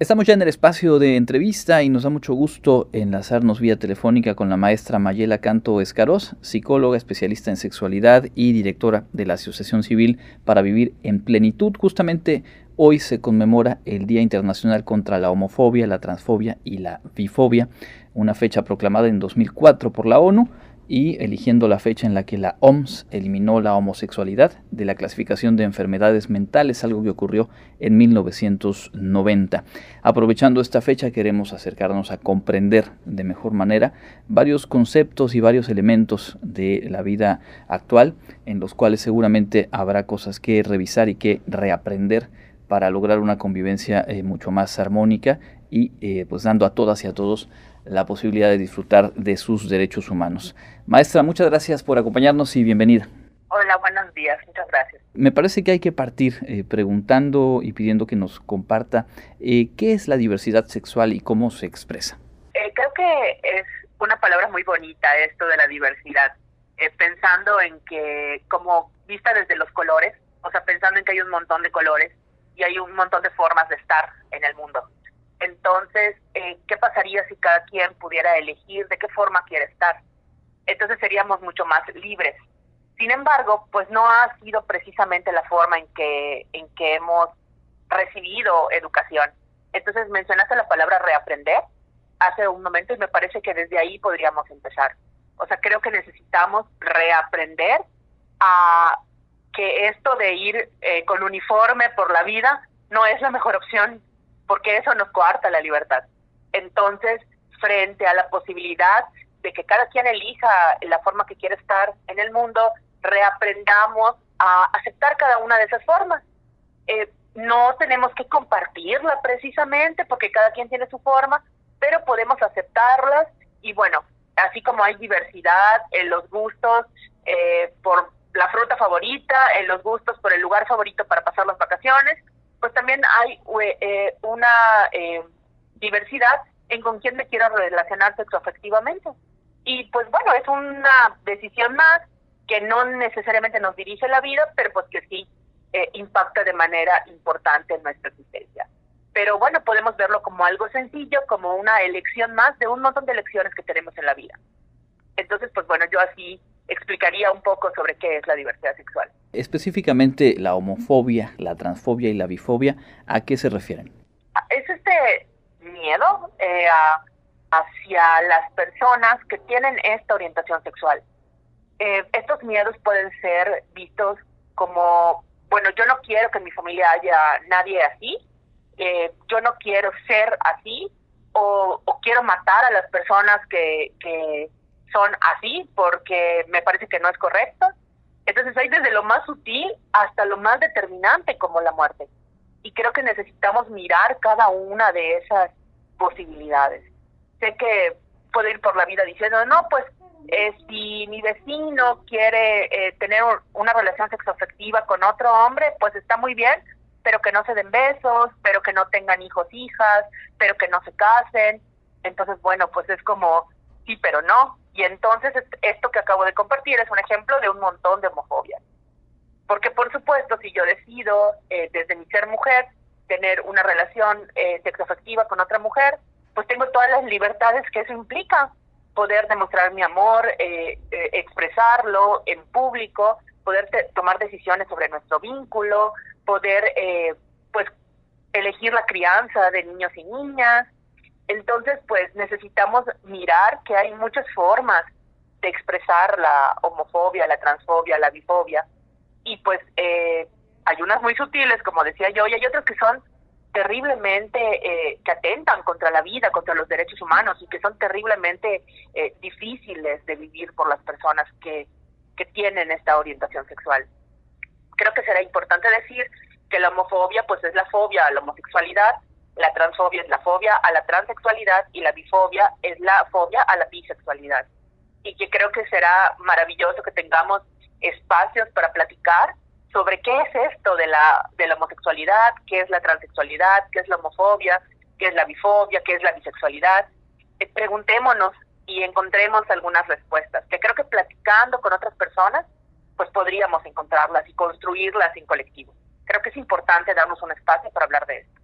Estamos ya en el espacio de entrevista y nos da mucho gusto enlazarnos vía telefónica con la maestra Mayela Canto Escaroz, psicóloga especialista en sexualidad y directora de la Asociación Civil para Vivir en Plenitud. Justamente hoy se conmemora el Día Internacional contra la Homofobia, la Transfobia y la Bifobia, una fecha proclamada en 2004 por la ONU y eligiendo la fecha en la que la OMS eliminó la homosexualidad de la clasificación de enfermedades mentales, algo que ocurrió en 1990. Aprovechando esta fecha queremos acercarnos a comprender de mejor manera varios conceptos y varios elementos de la vida actual en los cuales seguramente habrá cosas que revisar y que reaprender para lograr una convivencia eh, mucho más armónica y eh, pues dando a todas y a todos la posibilidad de disfrutar de sus derechos humanos. Maestra, muchas gracias por acompañarnos y bienvenida. Hola, buenos días, muchas gracias. Me parece que hay que partir eh, preguntando y pidiendo que nos comparta eh, qué es la diversidad sexual y cómo se expresa. Eh, creo que es una palabra muy bonita esto de la diversidad, pensando en que como vista desde los colores, o sea, pensando en que hay un montón de colores y hay un montón de formas de estar en el mundo. Entonces, eh, ¿qué pasaría si cada quien pudiera elegir de qué forma quiere estar? Entonces seríamos mucho más libres. Sin embargo, pues no ha sido precisamente la forma en que, en que hemos recibido educación. Entonces mencionaste la palabra reaprender hace un momento y me parece que desde ahí podríamos empezar. O sea, creo que necesitamos reaprender a que esto de ir eh, con uniforme por la vida no es la mejor opción porque eso nos coarta la libertad. Entonces, frente a la posibilidad de que cada quien elija la forma que quiere estar en el mundo, reaprendamos a aceptar cada una de esas formas. Eh, no tenemos que compartirla precisamente porque cada quien tiene su forma, pero podemos aceptarlas y bueno, así como hay diversidad en los gustos eh, por la fruta favorita, en los gustos por el lugar favorito para pasar las vacaciones, pues también hay eh, una eh, diversidad en con quién me quiero relacionar sexoafectivamente. Y pues bueno, es una decisión más que no necesariamente nos dirige la vida, pero pues que sí eh, impacta de manera importante en nuestra existencia. Pero bueno, podemos verlo como algo sencillo, como una elección más de un montón de elecciones que tenemos en la vida. Entonces, pues bueno, yo así explicaría un poco sobre qué es la diversidad sexual. Específicamente la homofobia, la transfobia y la bifobia, ¿a qué se refieren? Es este miedo eh, hacia las personas que tienen esta orientación sexual. Eh, estos miedos pueden ser vistos como, bueno, yo no quiero que en mi familia haya nadie así, eh, yo no quiero ser así, o, o, quiero matar a las personas que, que son así porque me parece que no es correcto. Entonces hay desde lo más sutil hasta lo más determinante como la muerte. Y creo que necesitamos mirar cada una de esas posibilidades. Sé que puedo ir por la vida diciendo, no, pues eh, si mi vecino quiere eh, tener una relación sexoafectiva con otro hombre, pues está muy bien, pero que no se den besos, pero que no tengan hijos, hijas, pero que no se casen. Entonces, bueno, pues es como, sí, pero no. Y entonces esto que acabo de compartir es un ejemplo de un montón de homofobia. Porque por supuesto, si yo decido eh, desde mi ser mujer tener una relación eh, sexoafectiva con otra mujer, pues tengo todas las libertades que eso implica. Poder demostrar mi amor, eh, eh, expresarlo en público, poder tomar decisiones sobre nuestro vínculo, poder pues elegir la crianza de niños y niñas, entonces, pues necesitamos mirar que hay muchas formas de expresar la homofobia, la transfobia, la bifobia. Y pues eh, hay unas muy sutiles, como decía yo, y hay otras que son terriblemente, eh, que atentan contra la vida, contra los derechos humanos y que son terriblemente eh, difíciles de vivir por las personas que, que tienen esta orientación sexual. Creo que será importante decir que la homofobia pues es la fobia a la homosexualidad, la transfobia es la fobia a la transexualidad y la bifobia es la fobia a la bisexualidad. Y que creo que será maravilloso que tengamos espacios para platicar sobre qué es esto de la, de la homosexualidad, qué es la transexualidad, qué es la homofobia, qué es la bifobia, qué es la bisexualidad. Eh, preguntémonos y encontremos algunas respuestas, que creo que platicando con otras personas, pues podríamos encontrarlas y construirlas en colectivo. Creo que es importante darnos un espacio para hablar de esto.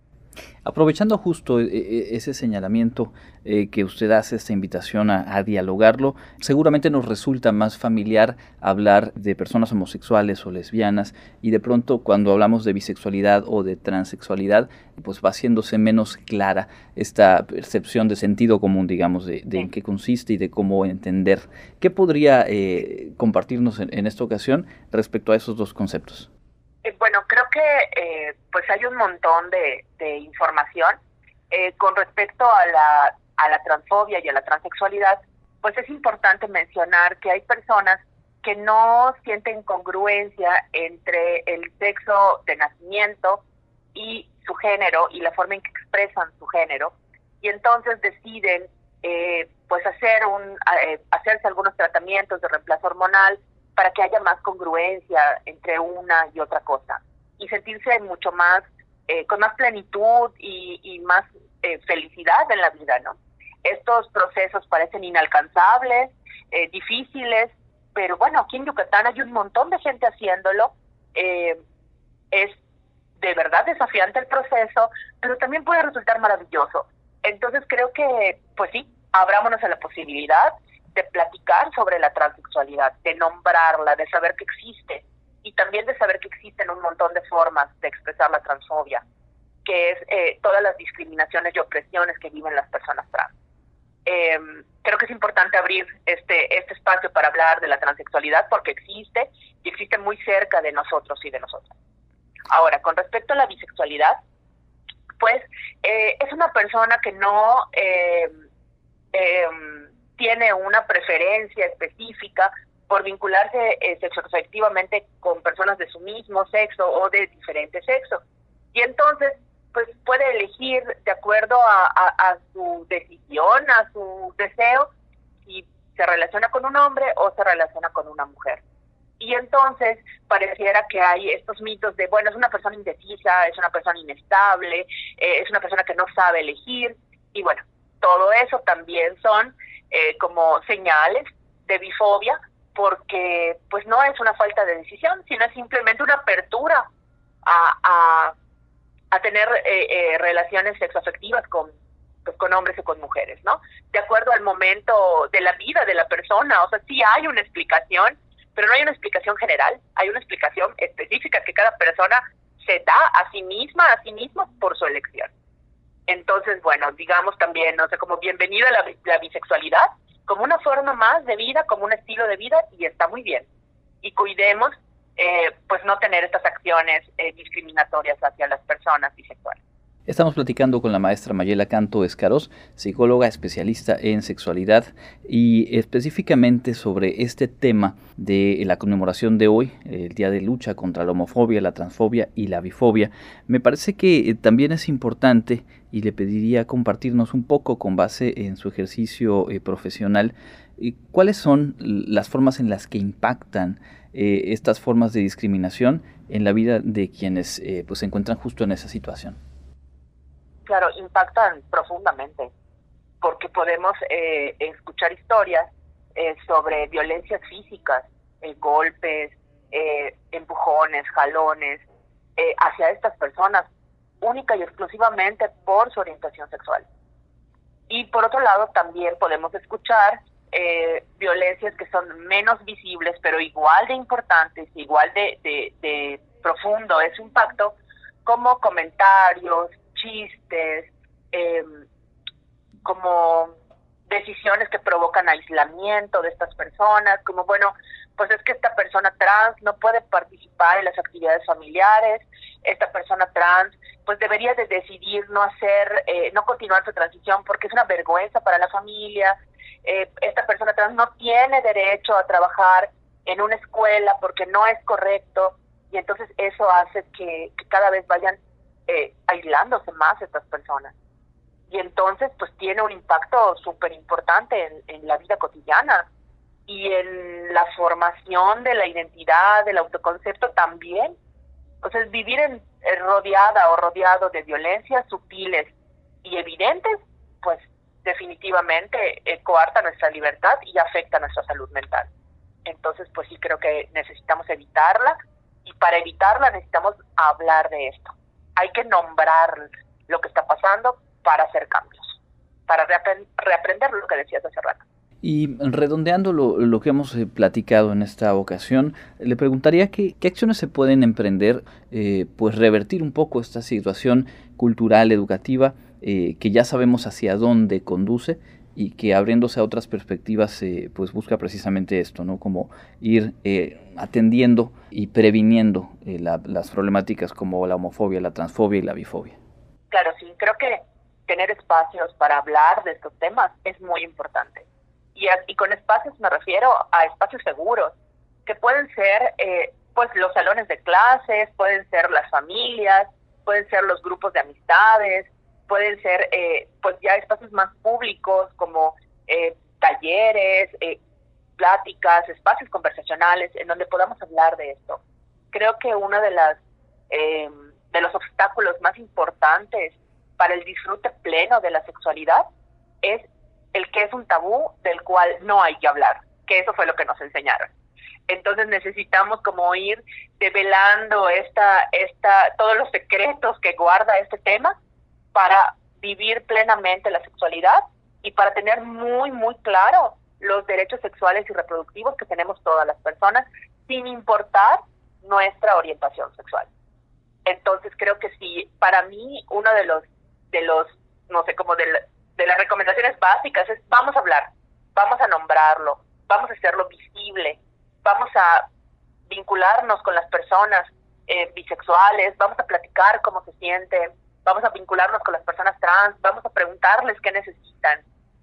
Aprovechando justo e, e, ese señalamiento eh, que usted hace, esta invitación a, dialogarlo, seguramente nos resulta más familiar hablar de personas homosexuales o lesbianas y de pronto cuando hablamos de bisexualidad o de transexualidad, pues va haciéndose menos clara esta percepción de sentido común, digamos, de, en qué consiste y de cómo entender. ¿Qué podría eh, compartirnos en esta ocasión respecto a esos dos conceptos? Eh, bueno, creo que eh, pues hay un montón de, información eh, con respecto a la, a la transfobia y a la transexualidad. Pues es importante mencionar que hay personas que no sienten congruencia entre el sexo de nacimiento y su género y la forma en que expresan su género y entonces deciden pues hacer un hacerse algunos tratamientos de reemplazo hormonal para que haya más congruencia entre una y otra cosa y sentirse mucho más, eh, con más plenitud y, más eh, felicidad en la vida, ¿no? Estos procesos parecen inalcanzables, eh, difíciles, pero bueno, aquí en Yucatán hay un montón de gente haciéndolo. es de verdad desafiante el proceso, pero también puede resultar maravilloso. Entonces creo que, pues sí, abrámonos a la posibilidad de platicar sobre la transexualidad, de nombrarla, de saber que existe y también de saber que existen un montón de formas de expresar la transfobia, que es eh, todas las discriminaciones y opresiones que viven las personas trans. Em, creo que es importante abrir este, este espacio para hablar de la transexualidad porque existe y existe muy cerca de nosotros y de nosotras. Ahora, con respecto a la bisexualidad, pues eh, es una persona que no... Eh, tiene una preferencia específica por vincularse eh, sexoafectivamente con personas de su mismo sexo o de diferente sexo. Y entonces, pues puede elegir de acuerdo a, su decisión, a su deseo, si se relaciona con un hombre o se relaciona con una mujer. Y entonces pareciera que hay estos mitos de, bueno, es una persona indecisa, es una persona inestable, eh, es una persona que no sabe elegir. Y bueno, todo eso también son eh, como señales de bifobia, porque pues no es una falta de decisión, sino simplemente una apertura a, a, tener eh, eh, relaciones sexoafectivas con, pues, con hombres o con mujeres, ¿no? De acuerdo al momento de la vida de la persona, o sea, sí hay una explicación, pero no hay una explicación general, hay una explicación específica que cada persona se da a sí misma, a sí mismo por su elección. Entonces, bueno, digamos también, no sé, como bienvenida la, la bisexualidad, como una forma más de vida, como un estilo de vida, y está muy bien. Y cuidemos, eh, pues, no tener estas acciones eh, discriminatorias hacia las personas bisexuales. Estamos platicando con la maestra Mayela Canto Escaros, psicóloga especialista en sexualidad y específicamente sobre este tema de la conmemoración de hoy, el Día de Lucha contra la homofobia, la transfobia y la bifobia. Me parece que eh, también es importante y le pediría compartirnos un poco con base en su ejercicio eh, profesional cuáles son las formas en las que impactan eh, estas formas de discriminación en la vida de quienes pues, se encuentran justo en esa situación claro, impactan profundamente, porque podemos eh, escuchar historias eh, sobre violencias físicas, eh, golpes, empujones, jalones, hacia estas personas, única y exclusivamente por su orientación sexual. Y por otro lado, también podemos escuchar violencias que son menos visibles, pero igual de importantes, igual de, de profundo es su impacto, como comentarios, chistes, em, como decisiones que provocan aislamiento de estas personas, como bueno, pues es que esta persona trans no puede participar en las actividades familiares, esta persona trans pues debería de decidir no hacer, eh, no continuar su transición porque es una vergüenza para la familia, eh, esta persona trans no tiene derecho a trabajar en una escuela porque no es correcto y entonces eso hace que cada vez vayan eh, aislándose más estas personas. Y entonces, pues tiene un impacto súper importante en, la vida cotidiana y en la formación de la identidad, del autoconcepto también. Entonces, vivir en, rodeada o rodeado de violencias sutiles y evidentes, pues definitivamente eh, coarta nuestra libertad y afecta nuestra salud mental. Entonces, pues sí creo que necesitamos evitarla y para evitarla necesitamos hablar de esto hay que nombrar lo que está pasando para hacer cambios, para reaprender lo que decías hace rato. Y redondeando lo, que hemos eh, platicado en esta ocasión, le preguntaría qué, qué acciones se pueden emprender, eh, pues revertir un poco esta situación cultural, educativa, eh, que ya sabemos hacia dónde conduce y que abriéndose a otras perspectivas, pues busca precisamente esto, ¿no? Como ir atendiendo y previniendo las problemáticas como la homofobia, la transfobia y la bifobia. Claro, sí, creo que tener espacios para hablar de estos temas es muy importante y, con espacios me refiero a espacios seguros, que pueden ser eh, pues los salones de clases, pueden ser las familias, pueden ser los grupos de amistades, pueden ser eh, pues ya espacios más públicos como eh, talleres, pláticas, espacios conversacionales en donde podamos hablar de esto. Creo que uno de las de los obstáculos más importantes para el disfrute pleno de la sexualidad es el que es un tabú del cual no hay que hablar, que eso fue lo que nos enseñaron. Entonces necesitamos como ir develando esta, esta, todos los secretos que guarda este tema para vivir plenamente la sexualidad y para tener muy, muy claro los derechos sexuales y reproductivos que tenemos todas las personas, sin importar nuestra orientación sexual. Entonces creo que sí, para mí uno de los, de los, no sé, como del, de las recomendaciones básicas es vamos a hablar, vamos a nombrarlo, vamos a hacerlo visible, vamos a vincularnos con las personas eh, bisexuales, vamos a platicar cómo se sienten, vamos a vincularnos con las personas trans, vamos a preguntarles qué necesitan.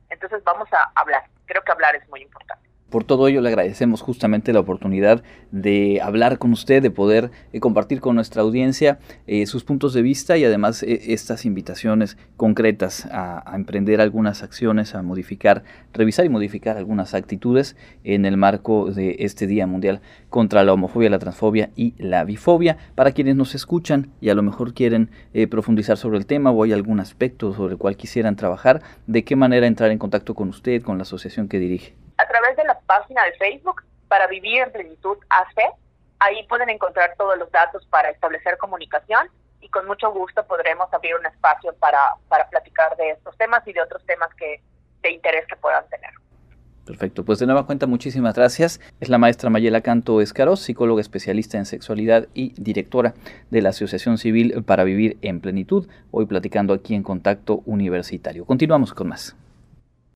Entonces vamos a hablar. Creo que hablar es muy importante. Por todo ello le agradecemos justamente la oportunidad de hablar con usted, de poder eh, compartir con nuestra audiencia eh, sus puntos de vista y además eh, estas invitaciones concretas a, emprender algunas acciones, a modificar, revisar y modificar algunas actitudes en el marco de este Día Mundial contra la homofobia, la transfobia y la bifobia. Para quienes nos escuchan y a lo mejor quieren profundizar sobre el tema o hay algún aspecto sobre el cual quisieran trabajar, ¿de qué manera entrar en contacto con usted, con la asociación que dirige? Página de Facebook para Vivir en Plenitud AC. Ahí pueden encontrar todos los datos para establecer comunicación y con mucho gusto podremos abrir un espacio para, para platicar de estos temas y de otros temas que de interés que puedan tener. Perfecto, pues de nueva cuenta muchísimas gracias. Es la maestra Mayela Canto Escaroz, psicóloga especialista en sexualidad y directora de la Asociación Civil para Vivir en Plenitud, hoy platicando aquí en Contacto Universitario. Continuamos con más.